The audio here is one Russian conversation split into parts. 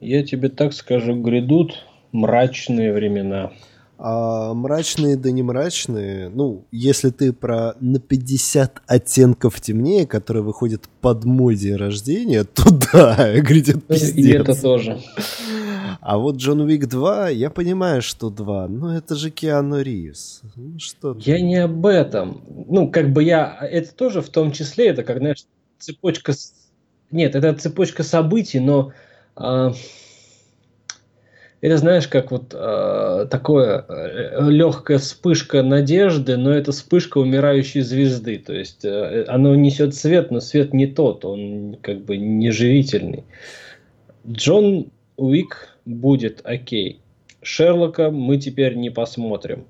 Я тебе так скажу, грядут мрачные времена. А мрачные да не мрачные, ну, если ты про на 50 оттенков темнее, который выходит под мой день рождения, то да, грядет пиздец. И это тоже. А вот Джон Уик 2, я понимаю, что 2, но это же Киану Ривз. Ну, что ты? Я не об этом. Ну, как бы я... Это тоже в том числе, это как, знаешь, цепочка... Нет, это цепочка событий, но... А это знаешь, как вот э, такое э, легкая вспышка надежды, но это вспышка умирающей звезды. То есть э, оно несет свет, но свет не тот, он как бы не живительный. Джон Уик будет окей. Шерлока мы теперь не посмотрим.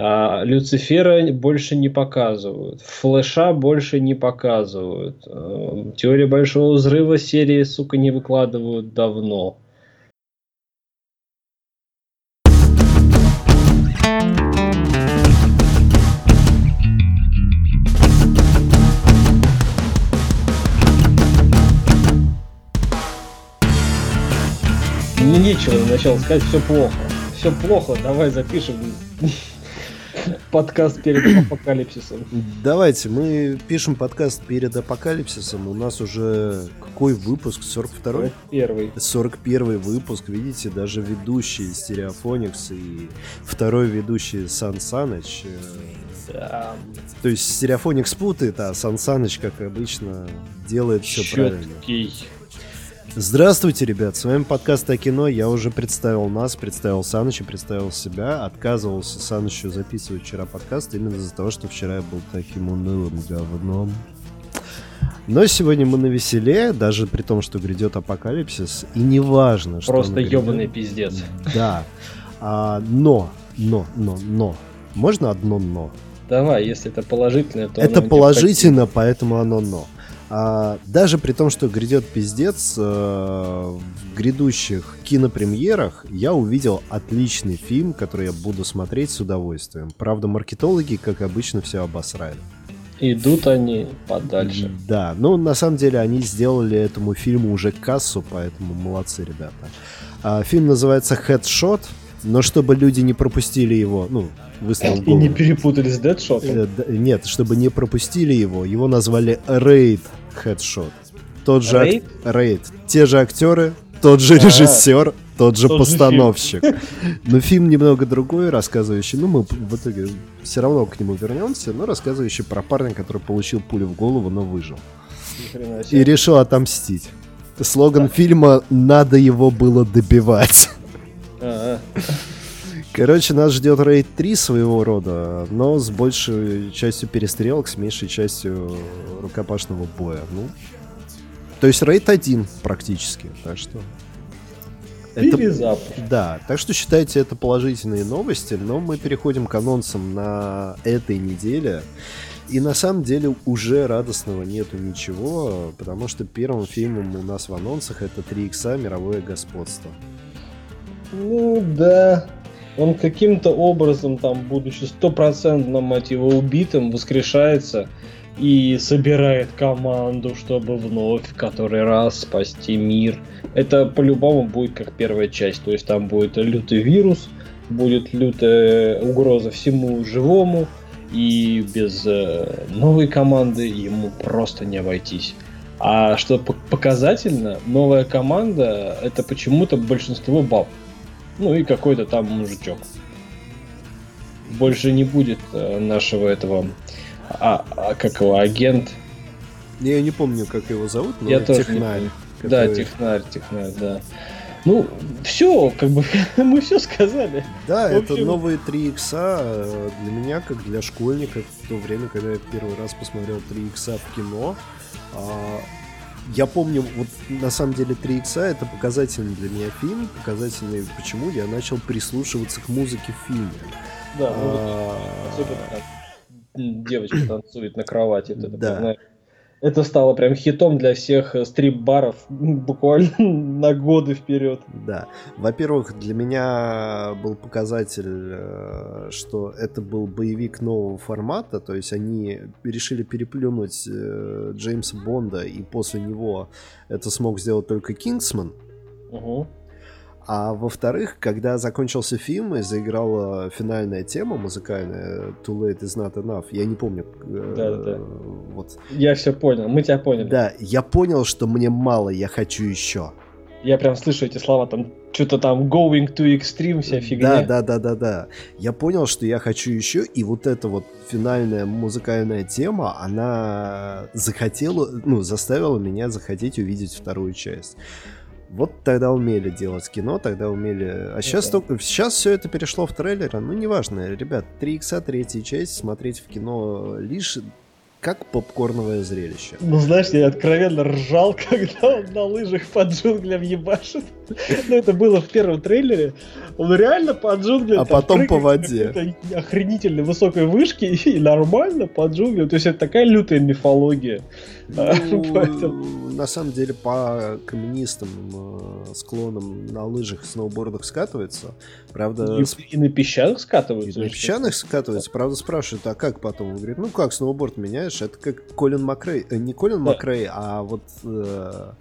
А, Люцифера больше не показывают. Флэша больше не показывают. А, Теория большого взрыва серии, сука, не выкладывают давно. Нечего начал сказать, все плохо. Все плохо, давай запишем подкаст перед апокалипсисом. Давайте, мы пишем подкаст перед апокалипсисом. У нас уже какой выпуск? 42-й? 41 41 выпуск. Видите, даже ведущий Стереофоникс и второй ведущий Сан Саныч. Э, да. То есть Стереофоникс путает, а Сан Саныч, как обычно, делает все правильно. Здравствуйте, ребят, с вами подкаст о кино. Я уже представил нас, представил Саныча, представил себя. Отказывался Санычу записывать вчера подкаст именно из-за того, что вчера я был таким унылым говном. Но сегодня мы на веселе, даже при том, что грядет апокалипсис, и неважно, что... Просто ебаный пиздец. Да. А, но, но, но, но. Можно одно но? Давай, если это положительное, то... Это положительно, поэтому оно но. А, даже при том, что грядет пиздец, э, в грядущих кинопремьерах я увидел отличный фильм, который я буду смотреть с удовольствием. Правда, маркетологи, как обычно, все обосрали. Идут они подальше. Да, ну на самом деле они сделали этому фильму уже кассу, поэтому молодцы ребята. А, фильм называется Headshot, но чтобы люди не пропустили его, ну, выстрел И не перепутали с Дэдшотом? Э, нет, чтобы не пропустили его, его назвали Рейд Headshot. Тот же Рейд? Рейд. Те же актеры, тот же режиссер, тот же тот постановщик. Же. Но фильм немного другой, рассказывающий, ну мы в итоге все равно к нему вернемся, но рассказывающий про парня, который получил пулю в голову, но выжил. И решил отомстить. Слоган фильма «Надо его было добивать». А-а. Короче, нас ждет рейд 3 своего рода, но с большей частью перестрелок, с меньшей частью рукопашного боя. Ну, то есть рейд 1 практически, так что... Это, да, так что считайте это положительные новости, но мы переходим к анонсам на этой неделе. И на самом деле уже радостного нету ничего, потому что первым фильмом у нас в анонсах это 3 икса мировое господство. Ну да, он каким-то образом, там, будучи стопроцентно, мать его, убитым, воскрешается и собирает команду, чтобы вновь в который раз спасти мир. Это по-любому будет как первая часть, то есть там будет лютый вирус, будет лютая угроза всему живому, и без э, новой команды ему просто не обойтись. А что показательно, новая команда это почему-то большинство баб. Ну и какой-то там мужичок. Больше не будет э, нашего этого, а, а как его, агент. Я не помню, как его зовут, но Я технарь. Который... Да, технарь, технарь, да. Ну, все, как бы мы все сказали. Да, общем... это новые 3 икса э, для меня, как для школьника, в то время, когда я первый раз посмотрел 3 икса в кино. А, я помню, вот на самом деле 3 икса это показательный для меня фильм, показательный, почему я начал прислушиваться к музыке в фильме. Да, а... девочка танцует на кровати, это, да. Это стало прям хитом для всех э, стрип-баров буквально на годы вперед. Да. Во-первых, для меня был показатель, э, что это был боевик нового формата, то есть они решили переплюнуть э, Джеймса Бонда, и после него это смог сделать только Кингсман. Угу. А во-вторых, когда закончился фильм и заиграла финальная тема музыкальная Too Late Is Not Enough, я не помню. Да, да, да. Вот. Я все понял, мы тебя поняли. Да, я понял, что мне мало, я хочу еще. Я прям слышу эти слова, там что-то там going to extreme, вся фигня. Да, да, да, да, да. Я понял, что я хочу еще, и вот эта вот финальная музыкальная тема, она захотела, ну, заставила меня захотеть увидеть вторую часть. Вот тогда умели делать кино, тогда умели... А сейчас, ну только... сейчас все это перешло в трейлеры. Ну, неважно, ребят, 3 икса, третья часть, смотреть в кино лишь как попкорновое зрелище. Ну, знаешь, я откровенно ржал, когда он на лыжах под джунглям ебашит. Ну, это было в первом трейлере. Он реально под джунглям... А потом по воде. охренительно высокой вышки и нормально под джунглям. То есть это такая лютая мифология. Ну. На самом деле по каменистым э, склонам на лыжах, сноубордах скатывается. Правда... И, на песчаных скатываются. И на песчаных скатывается. Правда спрашивают, а как потом? Он говорит, ну как, сноуборд меняешь? Это как Колин Макрей. Э, не Колин да. Макрей, а вот... Э,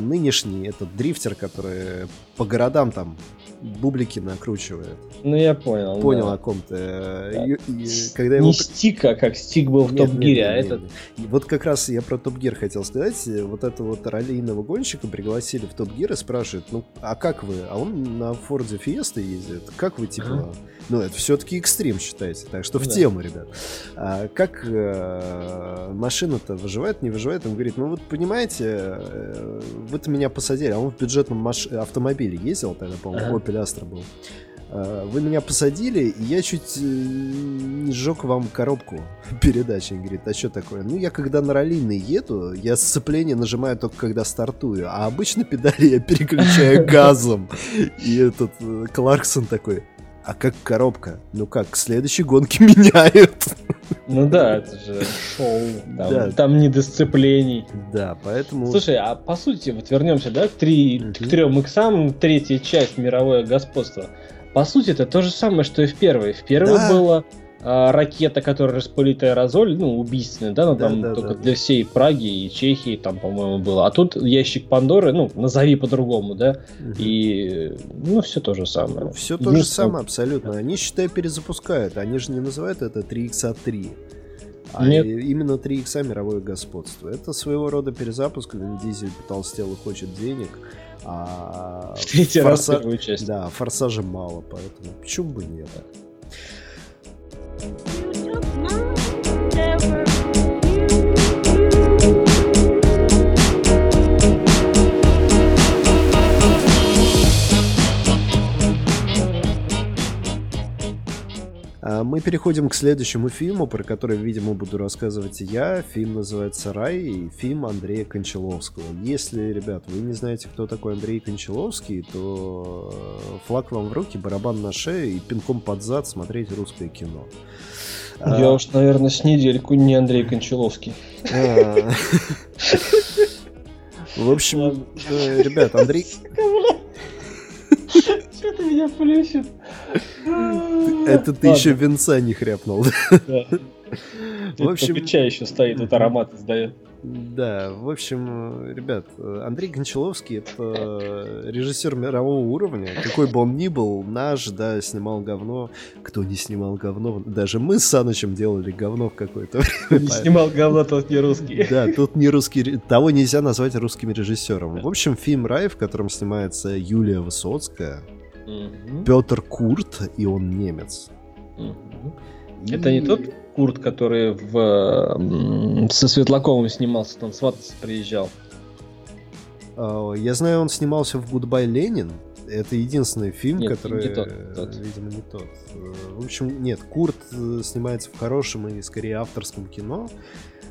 нынешний этот дрифтер, который по городам там бублики накручивает. Ну, я понял. Понял, да. о ком ты. Да. И, и, когда его... Не стика, как стик был в Топ Гире, а этот... Вот как раз я про Топ Гир хотел сказать. Вот этого вот раллийного гонщика пригласили в Топ Гир и спрашивают, ну, а как вы? А он на Форде Фиеста ездит. Как вы, типа... Ага. Ну, это все-таки экстрим считается, так что в да. тему, ребят. А как э, машина-то выживает, не выживает? Он говорит, ну вот понимаете, э, вы-то меня посадили, а он в бюджетном маш... автомобиле ездил тогда, по-моему, ага. Opel Astra был. Э, вы меня посадили, и я чуть э, не сжег вам коробку передачи. Он говорит, а что такое? Ну, я когда на раллийный еду, я сцепление нажимаю только когда стартую, а обычно педали я переключаю газом. И этот э, Кларксон такой, а как коробка? Ну как, к следующей гонке меняют. Ну да, это же шоу, там, да. там не дисциплиний. Да, поэтому... Слушай, а по сути, вот вернемся, да, к, три, угу. к трем иксам, третья часть мировое господство. По сути, это то же самое, что и в первой. В первой да. было а, ракета, которая распылит аэрозоль, ну, убийственная, да, но да, там да, только да, для всей Праги и Чехии, там, по-моему, было. А тут ящик Пандоры, ну, назови по-другому, да, угу. и, ну, все то же самое. Все то же самое, абсолютно. Они, считай, перезапускают. Они же не называют это 3x3. А Нет. именно 3 икса мировое господство. Это своего рода перезапуск. Вин Дизель потолстел и хочет денег. А Третий форса... раз часть. Да, форсажа мало, поэтому почему бы нет? А мы переходим к следующему фильму, про который, видимо, буду рассказывать я. Фильм называется «Рай» и фильм Андрея Кончаловского. Если, ребят, вы не знаете, кто такой Андрей Кончаловский, то флаг вам в руки, барабан на шею и пинком под зад смотреть русское кино. Я а... уж, наверное, с недельку не Андрей Кончаловский. А. В общем, э, ребят, Андрей... Меня плющит? Это ты еще венца не хряпнул. В общем... чай еще стоит, вот аромат издает. Да, в общем, ребят, Андрей Гончаловский это режиссер мирового уровня. Какой бы он ни был, наш, да, снимал говно. Кто не снимал говно? Даже мы с Санычем делали говно в какое-то время. Не снимал говно, тот не русский. Да, тут не русский. Того нельзя назвать русским режиссером. В общем, фильм «Рай», в котором снимается Юлия Высоцкая, Петр Курт, и он немец. Это не тот Курт, который в, со Светлаковым снимался, он свататься приезжал. А, я знаю, он снимался в «Гудбай, Ленин». Это единственный фильм, нет, который... не тот, тот. Видимо, не тот. В общем, нет, Курт э, снимается в хорошем и, скорее, авторском кино.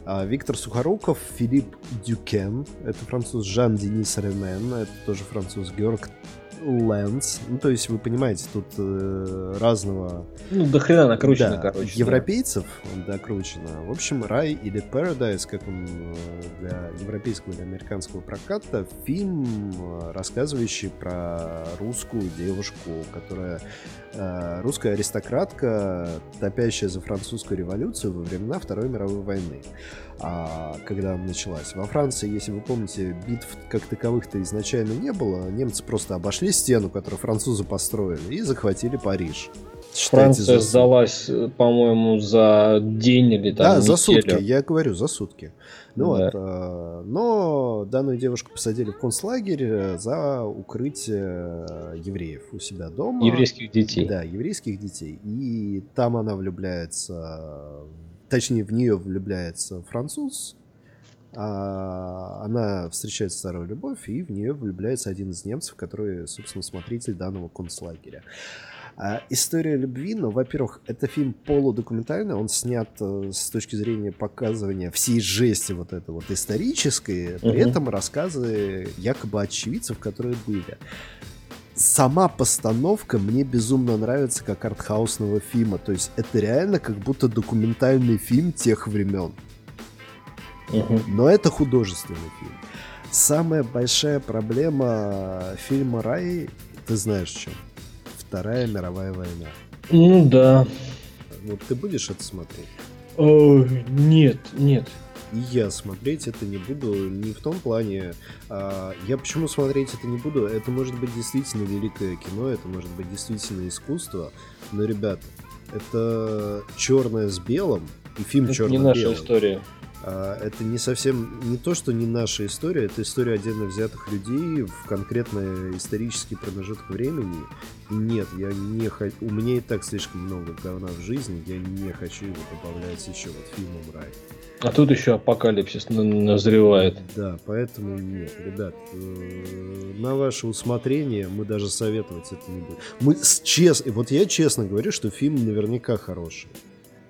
А Виктор Сухоруков, Филипп Дюкен, это француз Жан-Денис Ремен, это тоже француз Георг Lens. Ну, то есть, вы понимаете, тут э, разного... Ну, до хрена накручено, да, короче. Европейцев да. докручено. В общем, Рай или Paradise, как он э, для европейского или американского проката, фильм, э, рассказывающий про русскую девушку, которая э, русская аристократка, топящая за французскую революцию во времена Второй мировой войны а, когда она началась. Во Франции, если вы помните, битв как таковых-то изначально не было. Немцы просто обошли стену, которую французы построили, и захватили Париж. Считайте, Франция за... сдалась, по-моему, за день или там Да, неделю. за сутки, я говорю, за сутки. Ну да. вот, а, но данную девушку посадили в концлагерь э, за укрытие евреев у себя дома. Еврейских детей. Да, еврейских детей. И там она влюбляется точнее, в нее влюбляется француз, а она встречает старую любовь, и в нее влюбляется один из немцев, который, собственно, смотритель данного концлагеря. А, история любви, ну, во-первых, это фильм полудокументальный, он снят э, с точки зрения показывания всей жести вот этой вот исторической, при uh-huh. этом рассказы якобы очевидцев, которые были сама постановка мне безумно нравится как артхаусного фильма. То есть это реально как будто документальный фильм тех времен. Угу. Но это художественный фильм. Самая большая проблема фильма «Рай», ты знаешь чем? Вторая мировая война. Ну да. Вот ты будешь это смотреть? О, нет, нет. И я смотреть это не буду не в том плане... А, я почему смотреть это не буду? Это может быть действительно великое кино, это может быть действительно искусство, но, ребята, это черное с белым, и фильм это черно-белый. не наша история. А, это не совсем не то, что не наша история, это история отдельно взятых людей в конкретный исторический промежуток времени. И нет, я не хочу. У меня и так слишком много говна в жизни, я не хочу его добавлять еще вот фильмом рай. А тут еще апокалипсис назревает. Да, поэтому нет, ребят, э, на ваше усмотрение мы даже советовать это не будем. Мы честно, вот я честно говорю, что фильм наверняка хороший.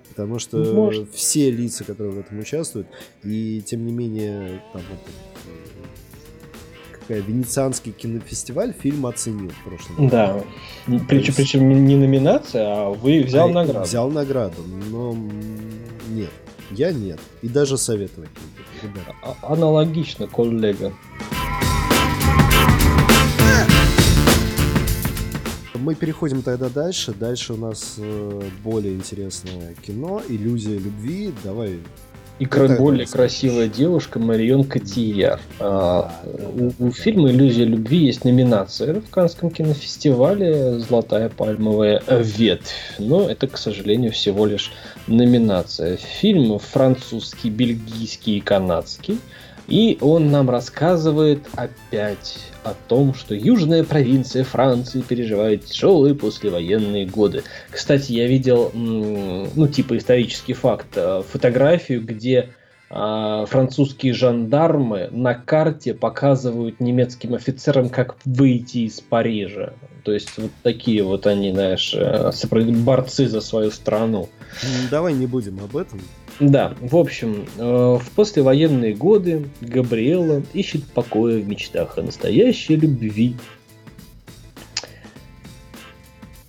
Потому что Может. все лица, которые в этом участвуют, и тем не менее, там вот, э, какая Венецианский кинофестиваль фильм оценил в прошлом году. Да. Причем, причем не номинация, а вы взял а, награду. Взял награду, но нет. Я нет. И даже советовать не буду. А, аналогично, коллега. Мы переходим тогда дальше. Дальше у нас э, более интересное кино. Иллюзия любви. Давай и кра- более красивая девушка Марион Котияр. А, у, у фильма «Иллюзия любви» есть номинация в Канском кинофестивале «Золотая пальмовая ветвь». Но это, к сожалению, всего лишь номинация. Фильм французский, бельгийский и канадский – и он нам рассказывает опять о том, что южная провинция Франции переживает тяжелые послевоенные годы. Кстати, я видел, ну, типа исторический факт, э, фотографию, где а, французские жандармы на карте показывают немецким офицерам, как выйти из Парижа. То есть вот такие вот они, знаешь, э, борцы за свою страну. Давай не будем об этом. Да, в общем, э, в послевоенные годы Габриэла ищет покоя в мечтах о настоящей любви.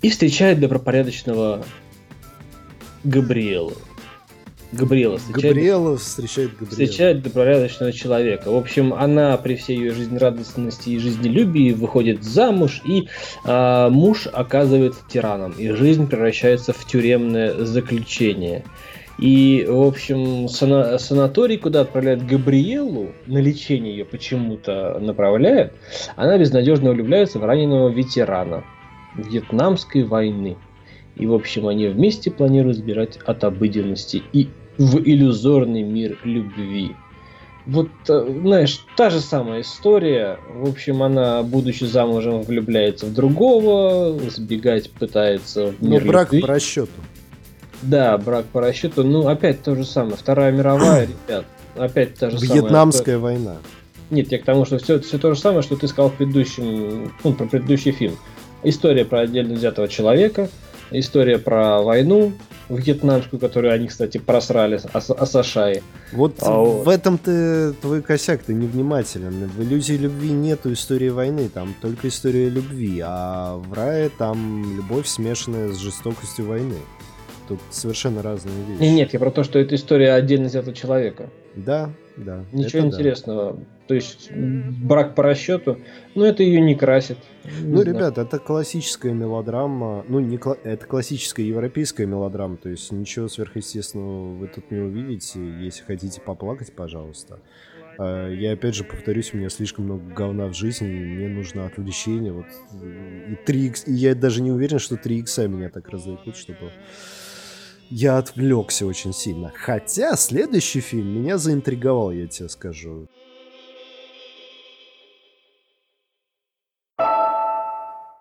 И встречает добропорядочного Габриэла. Габриэла встречает, Габриэла встречает Габриэла. Встречает добропорядочного человека. В общем, она при всей ее жизнерадостности и жизнелюбии выходит замуж, и э, муж оказывается тираном, и жизнь превращается в тюремное заключение. И, в общем, сана- санаторий, куда отправляют Габриэлу, на лечение ее почему-то направляют, она безнадежно влюбляется в раненого ветерана Вьетнамской войны. И, в общем, они вместе планируют сбежать от обыденности и в иллюзорный мир любви. Вот, э, знаешь, та же самая история. В общем, она, будучи замужем, влюбляется в другого, сбегать пытается в мир Но брак любви. по расчету. Да, брак по расчету. Ну, опять то же самое. Вторая мировая, ребят. Опять та же самая. Вьетнамская война. Нет, я к тому, что все, все то же самое, что ты сказал в предыдущем, ну, про предыдущий фильм. История про отдельно взятого человека, история про войну, вьетнамскую, которую они, кстати, просрали, Асашаи. Вот а в этом ты твой косяк, ты невнимателен. В иллюзии любви нету истории войны, там только история любви, а в рае там любовь смешанная с жестокостью войны. Тут совершенно разные вещи. Нет, нет, я про то, что это история отдельно взятого человека. Да, да. Ничего интересного. Да. То есть брак по расчету, но это ее не красит. Не ну, знаю. ребят, это классическая мелодрама. Ну, не кла- это классическая европейская мелодрама. То есть ничего сверхъестественного вы тут не увидите. Если хотите поплакать, пожалуйста. А, я опять же повторюсь, у меня слишком много говна в жизни, мне нужно отвлечение. Вот, и 3 и я даже не уверен, что 3 икса меня так развлекут, чтобы я отвлекся очень сильно. Хотя следующий фильм меня заинтриговал, я тебе скажу.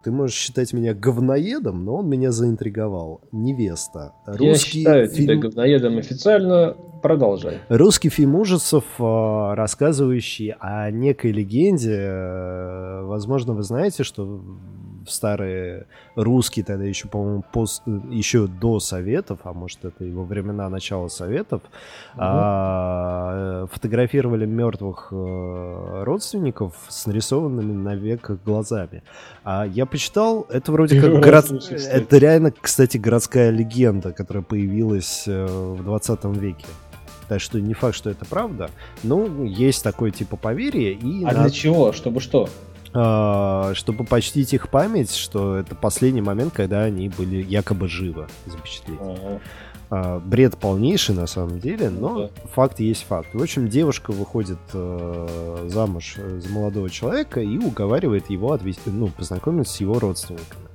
Ты можешь считать меня говноедом, но он меня заинтриговал. Невеста. Русский Я считаю фильм... тебя говноедом официально. Продолжай. Русский фильм ужасов, а, рассказывающий о некой легенде. Э, возможно, вы знаете, что старые русские тогда еще, по-моему, пост, еще до Советов, а может это и во времена начала Советов, угу. а, фотографировали мертвых э, родственников с нарисованными на веках глазами. А я почитал, это вроде как город... Это реально, кстати, городская легенда, которая появилась э, в 20 веке. Так что не факт, что это правда, но есть такое типа поверье. И а на... для чего? Чтобы что? А, чтобы почтить их память, что это последний момент, когда они были якобы живы запечатлеть. Ага. А, бред полнейший на самом деле, но да. факт есть факт. В общем, девушка выходит э, замуж за молодого человека и уговаривает его отвести, ну, познакомиться с его родственниками.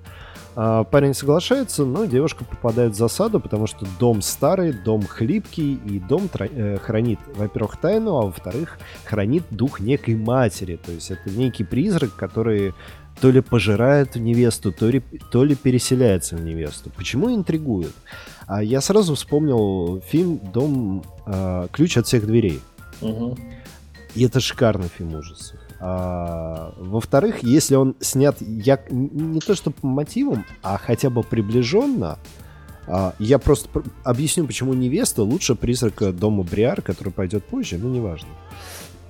А, парень соглашается, но девушка попадает в засаду, потому что дом старый, дом хлипкий, и дом э, хранит, во-первых, тайну, а во-вторых, хранит дух некой матери. То есть это некий призрак, который то ли пожирает невесту, то ли, то ли переселяется в невесту. Почему интригует? А я сразу вспомнил фильм «Дом... Э, ключ от всех дверей». Угу. И это шикарный фильм ужасов. А, во-вторых, если он снят я, не то что по мотивам, а хотя бы приближенно, а, я просто объясню, почему невеста лучше призрака дома Бриар, который пойдет позже, ну неважно.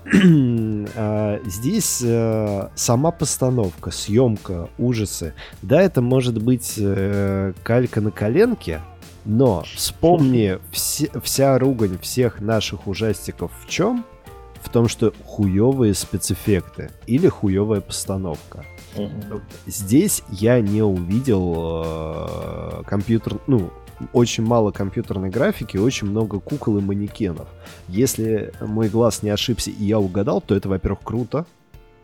а, здесь а, сама постановка, съемка, ужасы. Да, это может быть а, калька на коленке, но вспомни все, вся ругань всех наших ужастиков в чем? В том, что хуевые спецэффекты или хуевая постановка. Здесь я не увидел э, компьютер, ну, очень мало компьютерной графики, очень много кукол и манекенов. Если мой глаз не ошибся и я угадал, то это, во-первых, круто,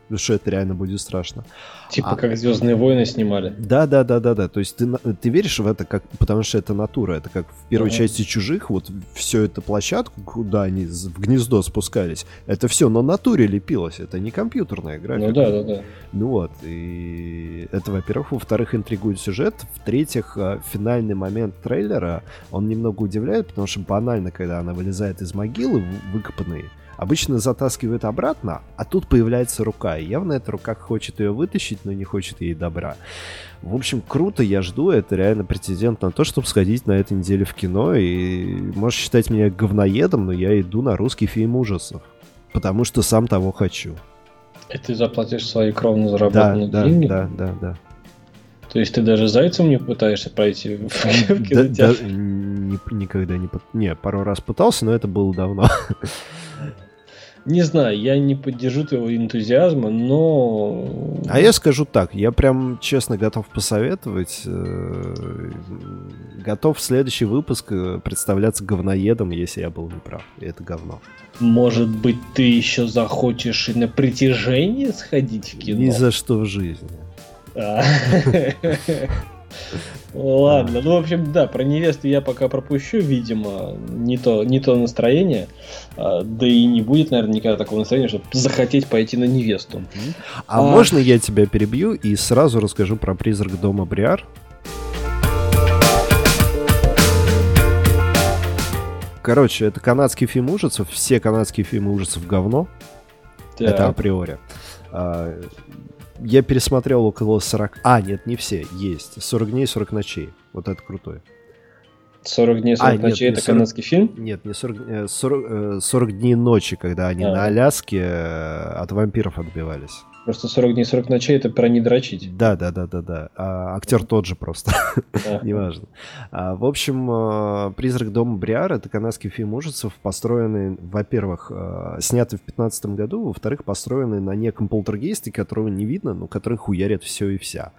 потому что это реально будет страшно. Типа а, как Звездные войны снимали. Да, да, да, да, да. То есть ты, ты веришь в это, как, потому что это натура. Это как в первой uh-huh. части чужих, вот все это площадку, куда они в гнездо спускались, это все на натуре лепилось. Это не компьютерная графика. Ну да, да, да. Ну вот. И это, во-первых. Во-вторых, интригует сюжет. В-третьих, а, финальный момент трейлера, он немного удивляет, потому что банально, когда она вылезает из могилы, выкопанной, Обычно затаскивают обратно, а тут появляется рука. И явно эта рука хочет ее вытащить, но не хочет ей добра. В общем, круто, я жду. Это реально прецедент на то, чтобы сходить на этой неделе в кино. И можешь считать меня говноедом, но я иду на русский фильм ужасов. Потому что сам того хочу. И ты заплатишь свои кровно заработанные да, деньги? Да, да, да, да. То есть ты даже зайцем не пытаешься пройти в кинотеатр? Никогда не... Не, пару раз пытался, но это было давно. Не знаю, я не поддержу твоего энтузиазма, но... А я скажу так, я прям честно готов посоветовать. Э, готов в следующий выпуск э, представляться говноедом, если я был неправ. И это говно. Может быть, ты еще захочешь и на притяжение сходить в кино? Ни за что в жизни. А. Ладно, ну, в общем, да, про невесту я пока пропущу, видимо, не то, не то настроение, а, да и не будет, наверное, никогда такого настроения, чтобы захотеть пойти на невесту. А, а можно я тебя перебью и сразу расскажу про призрак дома Бриар? Короче, это канадский фильм ужасов. Все канадские фильмы ужасов говно. Так. Это априори. Я пересмотрел около 40... А, нет, не все, есть. 40 дней, 40 ночей. Вот это крутой. 40 дней 40 а, ночей нет, это 40... канадский фильм? Нет, не 40, 40, 40 дней ночи, когда они а. на Аляске э, от вампиров отбивались. Просто 40 дней 40 ночей это про не дрочить. Да, да, да, да, да. А, актер тот же просто. Неважно. А, в общем, э, Призрак дома Бриар это канадский фильм ужасов, построенный, во-первых, э, снятый в 2015 году, во-вторых, построенный на неком полтергейсте, которого не видно, но который хуярит все и вся.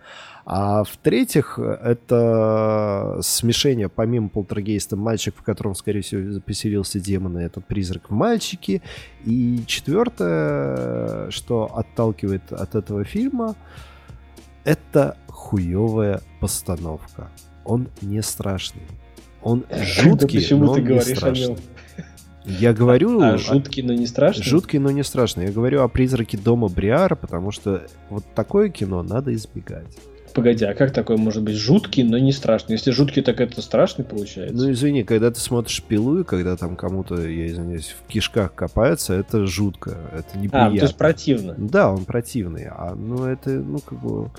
А в-третьих, это смешение, помимо полтергейста, мальчик, в котором, скорее всего, поселился демон, и этот призрак в мальчике. И четвертое, что отталкивает от этого фильма, это хуевая постановка. Он не страшный. Он жуткий, почему но ты говоришь не страшный. О нем? Я говорю... А, жуткий, но не страшный? Жуткий, но не страшный. Я говорю о призраке дома Бриара, потому что вот такое кино надо избегать. Погоди, а как такой может быть жуткий, но не страшный? Если жуткий, так это страшный получается? Ну, извини, когда ты смотришь пилу, и когда там кому-то, я извиняюсь, в кишках копается, это жутко, это неприятно. А, ну, то есть противно? Да, он противный. А, ну, это, ну, как бы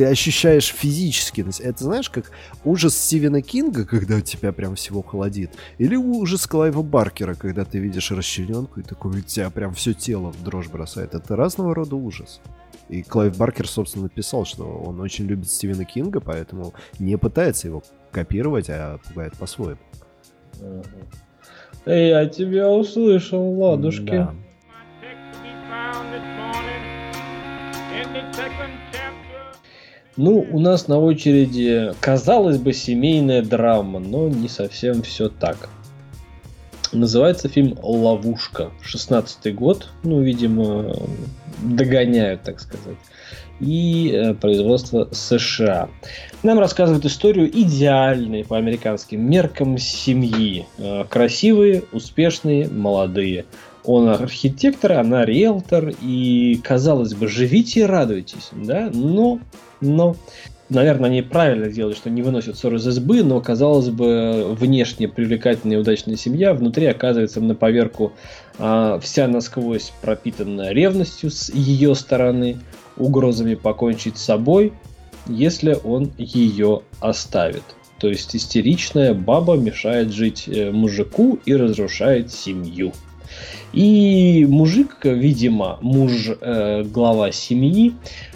ты ощущаешь физически. Это знаешь, как ужас Стивена Кинга, когда у тебя прям всего холодит. Или ужас Клайва Баркера, когда ты видишь расчлененку и такой у тебя прям все тело в дрожь бросает. Это разного рода ужас. И Клайв Баркер, собственно, написал, что он очень любит Стивена Кинга, поэтому не пытается его копировать, а пугает по-своему. Эй, я тебя услышал, ладушки. Да. Ну, у нас на очереди, казалось бы, семейная драма, но не совсем все так. Называется фильм «Ловушка». 16 год, ну, видимо, догоняют, так сказать. И э, производство США. Нам рассказывают историю идеальной по американским меркам семьи. Э, красивые, успешные, молодые. Он архитектор, она риэлтор, и, казалось бы, живите и радуйтесь, да, но, но наверное, они правильно делают, что не выносят ссоры из избы, но, казалось бы, внешне привлекательная и удачная семья внутри оказывается на поверку а, вся насквозь пропитанная ревностью с ее стороны, угрозами покончить с собой, если он ее оставит. То есть истеричная баба мешает жить э, мужику и разрушает семью. И мужик, видимо, муж, э, глава семьи,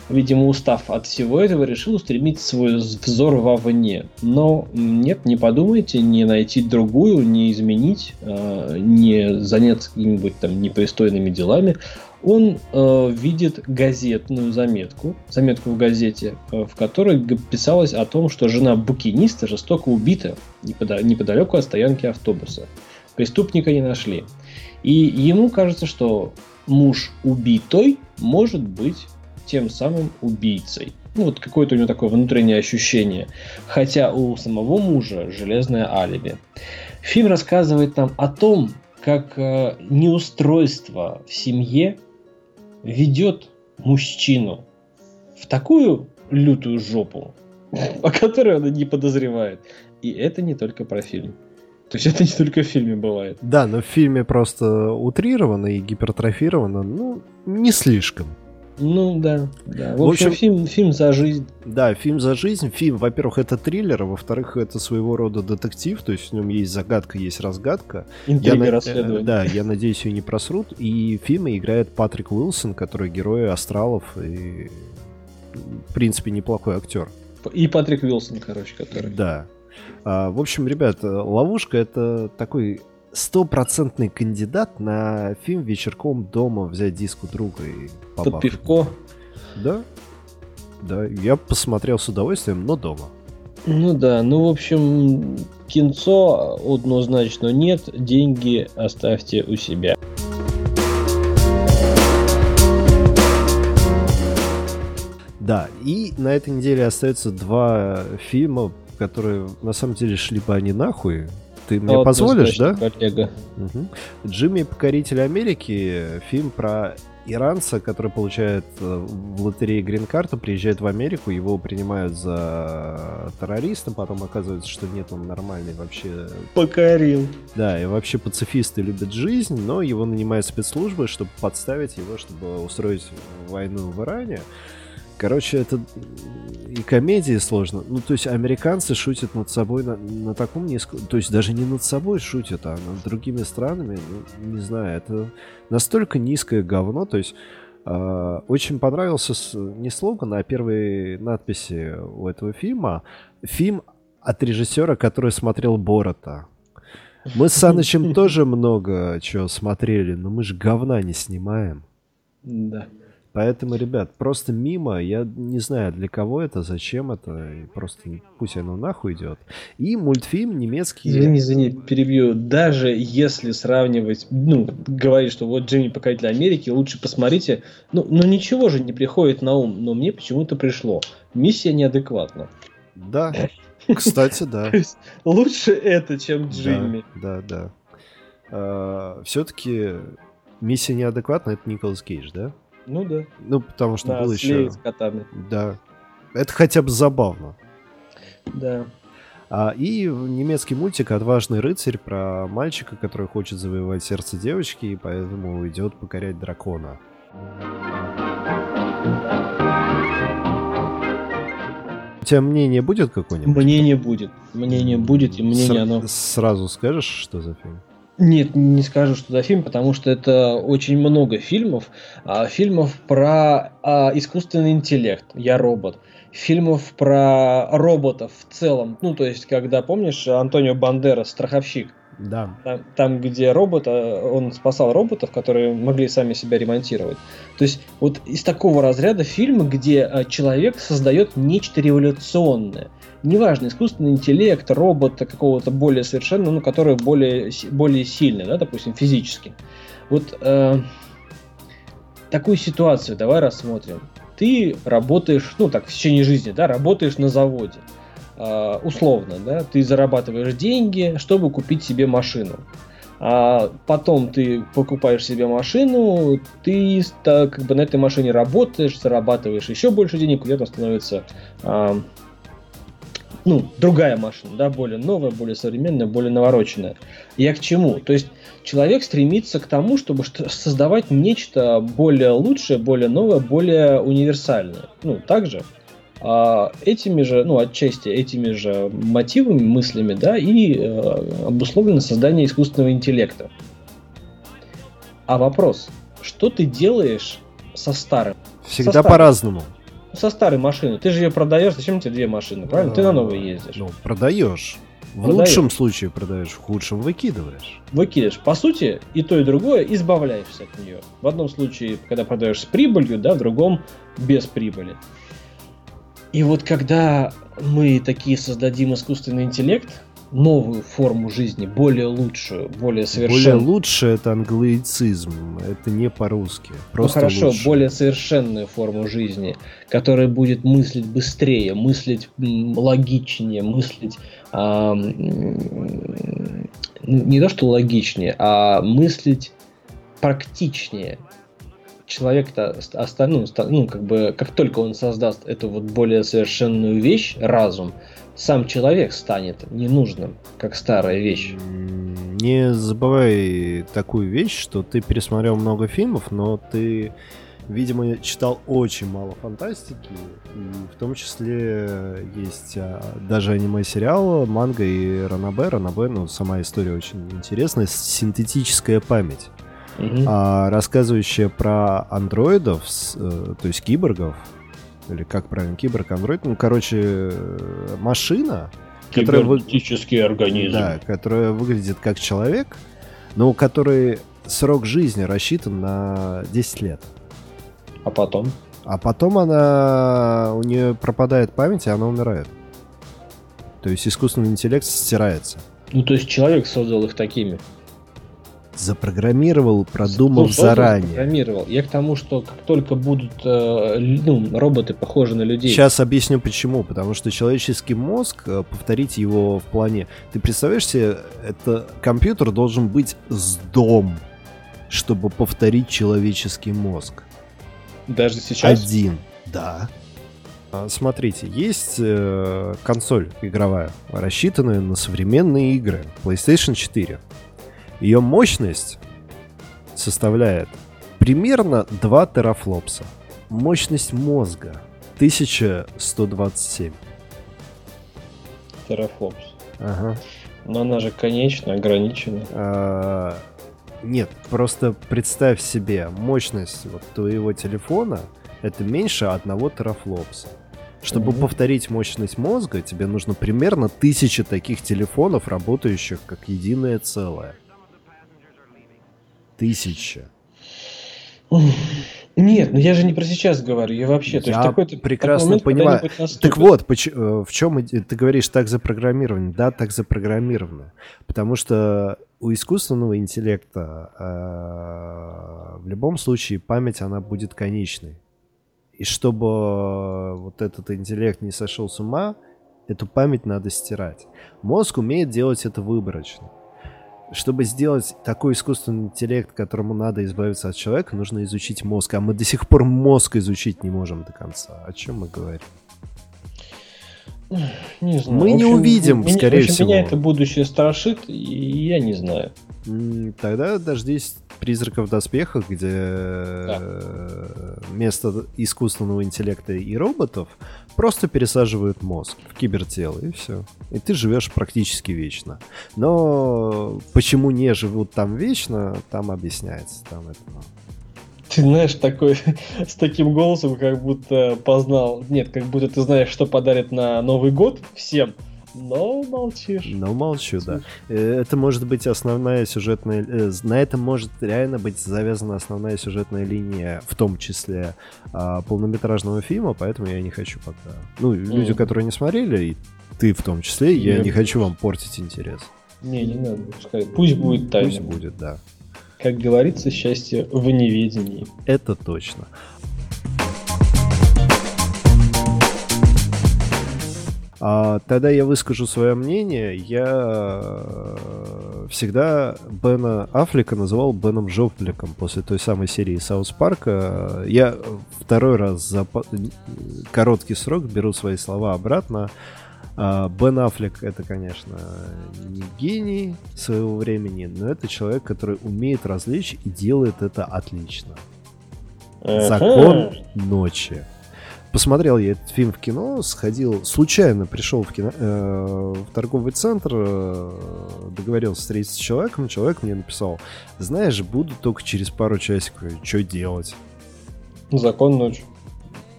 видимо, устав от всего этого, решил устремить свой взор вовне. Но нет, не подумайте, не найти другую, не изменить, э, не заняться какими-нибудь там непристойными делами. Он э, видит газетную заметку, заметку в газете, э, в которой писалось о том, что жена букиниста жестоко убита неподалеку от стоянки автобуса. Преступника не нашли. И ему кажется, что муж убитой может быть тем самым убийцей. Ну, вот какое-то у него такое внутреннее ощущение. Хотя у самого мужа железное алиби. Фильм рассказывает нам о том, как э, неустройство в семье ведет мужчину в такую лютую жопу, о которой он не подозревает. И это не только про фильм. То есть это не только в фильме бывает. Да, но в фильме просто утрировано и гипертрофировано, ну, не слишком. Ну да, да. В, в общем, общем, фильм, фильм за жизнь. Да, фильм за жизнь. Фильм, во-первых, это триллер, а во-вторых, это своего рода детектив, то есть в нем есть загадка, есть разгадка. Интрига я расследования. Да, я надеюсь, ее не просрут. И в фильме играет Патрик Уилсон, который герой Астралов и, в принципе, неплохой актер. И Патрик Уилсон, короче, который. Да. А, в общем, ребят, ловушка это такой стопроцентный кандидат на фильм вечерком дома взять диск у друга и Под пивко. Да. Да, я посмотрел с удовольствием, но дома. Ну да, ну в общем, кинцо однозначно нет, деньги оставьте у себя. Да, и на этой неделе остается два фильма, которые на самом деле шли бы они нахуй. Ты мне вот позволишь, да? Коллега. Угу. Джимми Покоритель Америки, фильм про иранца, который получает э, в лотерее грин-карту, приезжает в Америку, его принимают за террориста, потом оказывается, что нет, он нормальный вообще. Покорил. Да, и вообще пацифисты любят жизнь, но его нанимают спецслужбы, чтобы подставить его, чтобы устроить войну в Иране. Короче, это и комедии сложно. Ну, то есть американцы шутят над собой на, на таком низком... То есть даже не над собой шутят, а над другими странами. Ну, не знаю, это настолько низкое говно. То есть э, очень понравился с, не слоган, а первые надписи у этого фильма. Фильм от режиссера, который смотрел Борота. Мы с Санычем тоже много чего смотрели, но мы же говна не снимаем. Да. Поэтому, ребят, просто мимо, я не знаю, для кого это, зачем это, просто пусть оно нахуй идет. И мультфильм немецкий... Извини, извини, перебью. Даже если сравнивать, ну, говорить, что вот Джимми Покоритель Америки, лучше посмотрите, ну, ну ничего же не приходит на ум, но мне почему-то пришло. Миссия неадекватна. Да, кстати, да. Лучше это, чем Джимми. Да, да, да. Все-таки миссия неадекватна, это Николас Кейдж, да? Ну да. Ну, потому что да, был еще... с котами. Да. Это хотя бы забавно. Да. А, и немецкий мультик «Отважный рыцарь» про мальчика, который хочет завоевать сердце девочки, и поэтому идет покорять дракона. У тебя мнение будет какое-нибудь? Мнение будет. Мнение будет, и мнение С- оно... Сразу скажешь, что за фильм? Нет, не скажу, что за фильм, потому что это очень много фильмов. А, фильмов про а, искусственный интеллект. Я робот. Фильмов про роботов в целом. Ну, то есть, когда, помнишь, Антонио Бандера, страховщик. Да. Там, там, где робот, он спасал роботов, которые могли сами себя ремонтировать. То есть, вот из такого разряда фильмы, где а, человек создает нечто революционное неважно, искусственный интеллект, робот какого-то более совершенного, ну, который более, более сильный, да, допустим, физически. Вот э, такую ситуацию давай рассмотрим. Ты работаешь, ну, так, в течение жизни, да, работаешь на заводе. Э, условно, да, ты зарабатываешь деньги, чтобы купить себе машину. А потом ты покупаешь себе машину, ты как бы на этой машине работаешь, зарабатываешь еще больше денег, где-то становится э, ну, другая машина, да, более новая, более современная, более навороченная. Я к чему? То есть человек стремится к тому, чтобы создавать нечто более лучшее, более новое, более универсальное. Ну, также а, этими же, ну, отчасти этими же мотивами, мыслями, да, и э, обусловлено создание искусственного интеллекта. А вопрос, что ты делаешь со старым? Всегда по-разному со старой машины. Ты же ее продаешь, зачем тебе две машины, правильно? А, Ты на новой ездишь. Ну, продаешь. В продаешь. лучшем случае продаешь, в худшем выкидываешь. Выкидываешь. По сути, и то, и другое избавляешься от нее. В одном случае, когда продаешь с прибылью, да, в другом без прибыли. И вот когда мы такие создадим искусственный интеллект, новую форму жизни, более лучшую, более совершенную. Более лучшее это англоицизм, это не по-русски. Ну, просто ну хорошо, лучше. более совершенную форму жизни, которая будет мыслить быстрее, мыслить логичнее, мыслить а, не то что логичнее, а мыслить практичнее. Человек-то остальным, ну, ну, как бы, как только он создаст эту вот более совершенную вещь, разум, сам человек станет ненужным, как старая вещь. Не забывай такую вещь, что ты пересмотрел много фильмов, но ты, видимо, читал очень мало фантастики. И в том числе есть а, даже аниме-сериал «Манга» и «Ранабе». «Ранабе», ну, сама история очень интересная. Синтетическая память. Угу. А, рассказывающая про андроидов, э, то есть киборгов, или как правильно, киборг, андроид, ну, короче, машина, которая, вы... организм. Да, которая выглядит как человек, но у которой срок жизни рассчитан на 10 лет. А потом? А потом она, у нее пропадает память, и она умирает. То есть искусственный интеллект стирается. Ну, то есть человек создал их такими запрограммировал, продумав ну, заранее. Запрограммировал. Я к тому, что как только будут э, ну, роботы похожи на людей. Сейчас объясню почему. Потому что человеческий мозг, э, повторить его в плане. Ты представляешь себе, это компьютер должен быть с дом, чтобы повторить человеческий мозг. Даже сейчас? Один, да. А, смотрите, есть э, консоль игровая, рассчитанная на современные игры. PlayStation 4. Ее мощность составляет примерно 2 терафлопса. Мощность мозга 1127. Терафлопс. Ага. Но она же конечна, ограничена. А, нет, просто представь себе, мощность вот твоего телефона это меньше одного терафлопса. Чтобы mm-hmm. повторить мощность мозга, тебе нужно примерно тысяча таких телефонов, работающих как единое целое. Тысяча. Нет, ну я же не про сейчас говорю, я вообще. То я есть такой, прекрасно такой момент, понимаю. Так вот, э, в чем ты говоришь так запрограммировано? Да, так запрограммировано. Потому что у искусственного интеллекта э, в любом случае память, она будет конечной. И чтобы вот этот интеллект не сошел с ума, эту память надо стирать. Мозг умеет делать это выборочно чтобы сделать такой искусственный интеллект, которому надо избавиться от человека, нужно изучить мозг. А мы до сих пор мозг изучить не можем до конца. О чем мы говорим? Не знаю. Мы общем, не увидим, меня, скорее общем, всего. Меня это будущее страшит, и я не знаю. Тогда дождись призраков в доспехах, где да. вместо искусственного интеллекта и роботов просто пересаживают мозг в кибертело, и все. И ты живешь практически вечно. Но почему не живут там вечно, там объясняется. Там это, ну. Ты знаешь, такой, с таким голосом, как будто познал... Нет, как будто ты знаешь, что подарит на Новый год всем. Но молчишь. Но молчу, да. Э, это может быть основная сюжетная... Э, на этом может реально быть завязана основная сюжетная линия, в том числе а, полнометражного фильма, поэтому я не хочу пока... Ну, люди, mm. которые не смотрели, и ты в том числе, я не хочу вам портить интерес. Не, не надо. Пускай. Пусть будет тайна. Пусть будет, да. Как говорится, счастье в неведении. Это точно. А, тогда я выскажу свое мнение. Я э, всегда Бена Аффлека называл Беном Жопликом после той самой серии Саус Парка. Я второй раз за короткий срок беру свои слова обратно. А, Бен Аффлек это, конечно, не гений своего времени, но это человек, который умеет развлечь и делает это отлично. Закон ночи. Посмотрел я этот фильм в кино, сходил, случайно пришел в, кино, э, в торговый центр, э, договорился встретиться с человеком, человек мне написал, знаешь, буду только через пару часиков, что делать? Закон ночи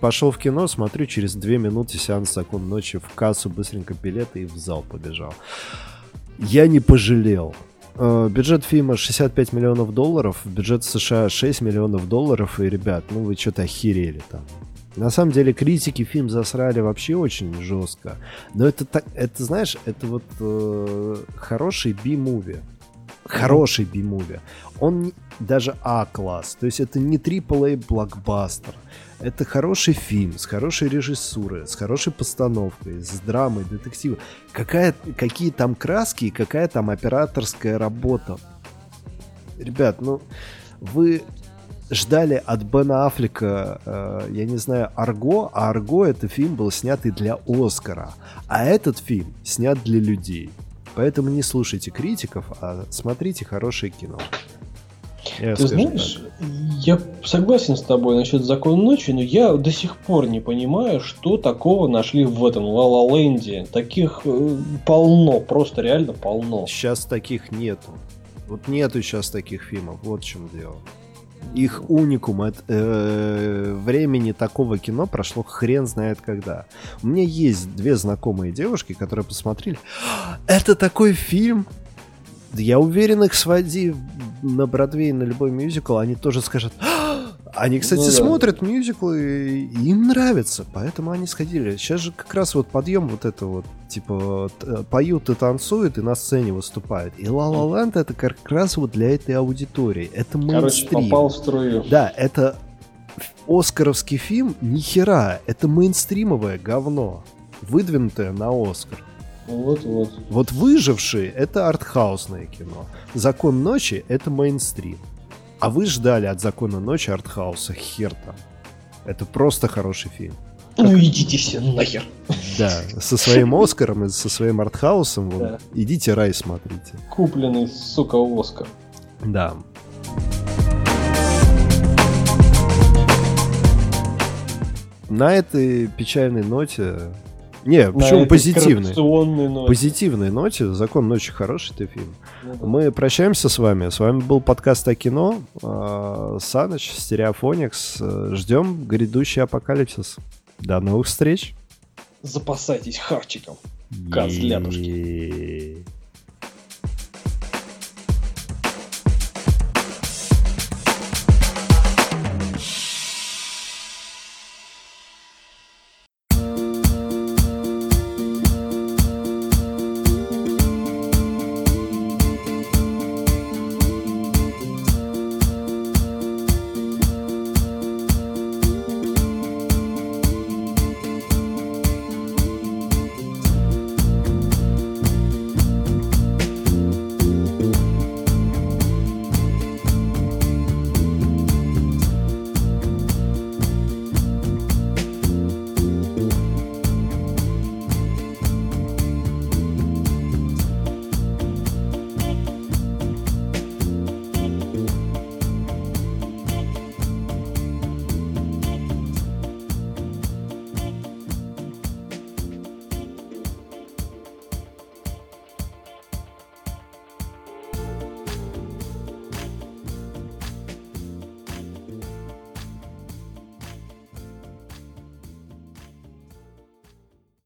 пошел в кино, смотрю, через две минуты сеанс «Закон ночи» в кассу, быстренько билеты и в зал побежал. Я не пожалел. Uh, бюджет фильма 65 миллионов долларов, бюджет США 6 миллионов долларов, и, ребят, ну вы что-то охерели там. На самом деле критики фильм засрали вообще очень жестко. Но это так, это знаешь, это вот э, хороший би-муви. Хороший би-муви. Он даже А-класс. То есть это не AAA блокбастер. Это хороший фильм с хорошей режиссурой, с хорошей постановкой, с драмой, детективом. Какая, какие там краски и какая там операторская работа. Ребят, ну, вы ждали от Бена Аффлека, э, я не знаю, Арго, а Арго это фильм был снят и для Оскара, а этот фильм снят для людей. Поэтому не слушайте критиков, а смотрите хорошее кино. Я Ты знаешь, так. я согласен с тобой насчет закона ночи, но я до сих пор не понимаю, что такого нашли в этом Ла Ленде. Таких э, полно, просто реально полно. Сейчас таких нету. Вот нету сейчас таких фильмов, вот в чем дело. Их уникум от э, времени такого кино прошло хрен знает когда. У меня есть две знакомые девушки, которые посмотрели. Это такой фильм, я уверен, их своди на Бродвей, на любой мюзикл, они тоже скажут... Они, кстати, ну, да. смотрят мюзиклы, и им нравится, поэтому они сходили. Сейчас же как раз вот подъем вот это вот, типа, поют и танцуют, и на сцене выступают. И La La Land это как раз вот для этой аудитории. Это мейнстрим. Короче, попал в струю. Да, это оскаровский фильм, ни хера, это мейнстримовое говно, выдвинутое на Оскар. Вот-вот. Вот «Выжившие» — это артхаусное кино. «Закон ночи» — это мейнстрим. А вы ждали от «Закона ночи» артхауса хер там. Это просто хороший фильм. Ну как... идите все нахер. Да, со своим Оскаром и со своим артхаусом вон, да. идите рай смотрите. Купленный, сука, Оскар. Да. на этой печальной ноте... Не, почему позитивной? Ноте. Позитивной ноте. Закон ночи хороший ты фильм. Ну, да. Мы прощаемся с вами. С вами был подкаст о кино. А, Саныч, Стереофоникс. Ждем грядущий апокалипсис. До новых встреч. Запасайтесь харчиком. Козлятушки.